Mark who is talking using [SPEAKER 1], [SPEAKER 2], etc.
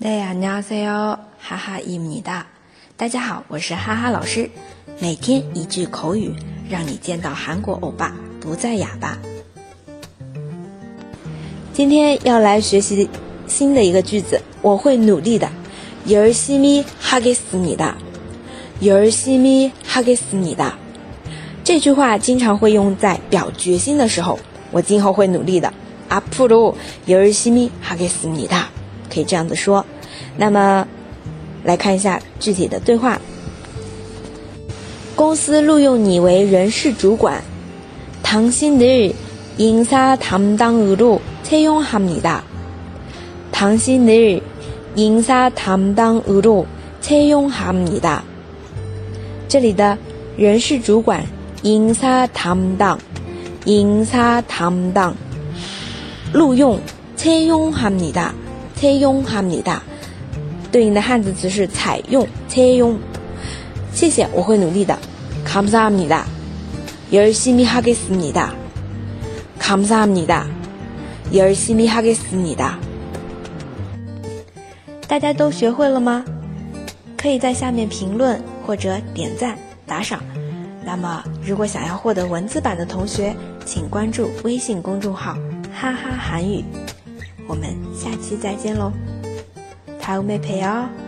[SPEAKER 1] 大家好，哈哈伊米哒。大家好，我是哈哈老师。每天一句口语，让你见到韩国欧巴不再哑巴。今天要来学习新的一个句子，我会努力的。열심히하겠습니 다。 열심히하겠습니 다。 这句话经常会用在表决心的时候。我今后会努力的。앞으로열심히하겠습니 다。 可以这样子说。那么，来看一下具体的对话。公司录用你为人事主管，당신을인사담당으로채용합니 다。 당신을인사담당으로채용합니 다。 这里的人事主管인사담 당， 인사담 당， 录用채용합니 다， 채용합니 다。 对应的汉字词是采用、채 용。 谢谢，我会努力的。감사합니 다， 열심히하겠습니 다。 감사합니 다， 열심히하겠습니 다。 大家都学会了吗？可以在下面评论或者点赞打赏。那么，如果想要获得文字版的同学，请关注微信公众号“哈哈韩语”。 我们下期再见喽！ 다음에 봬요.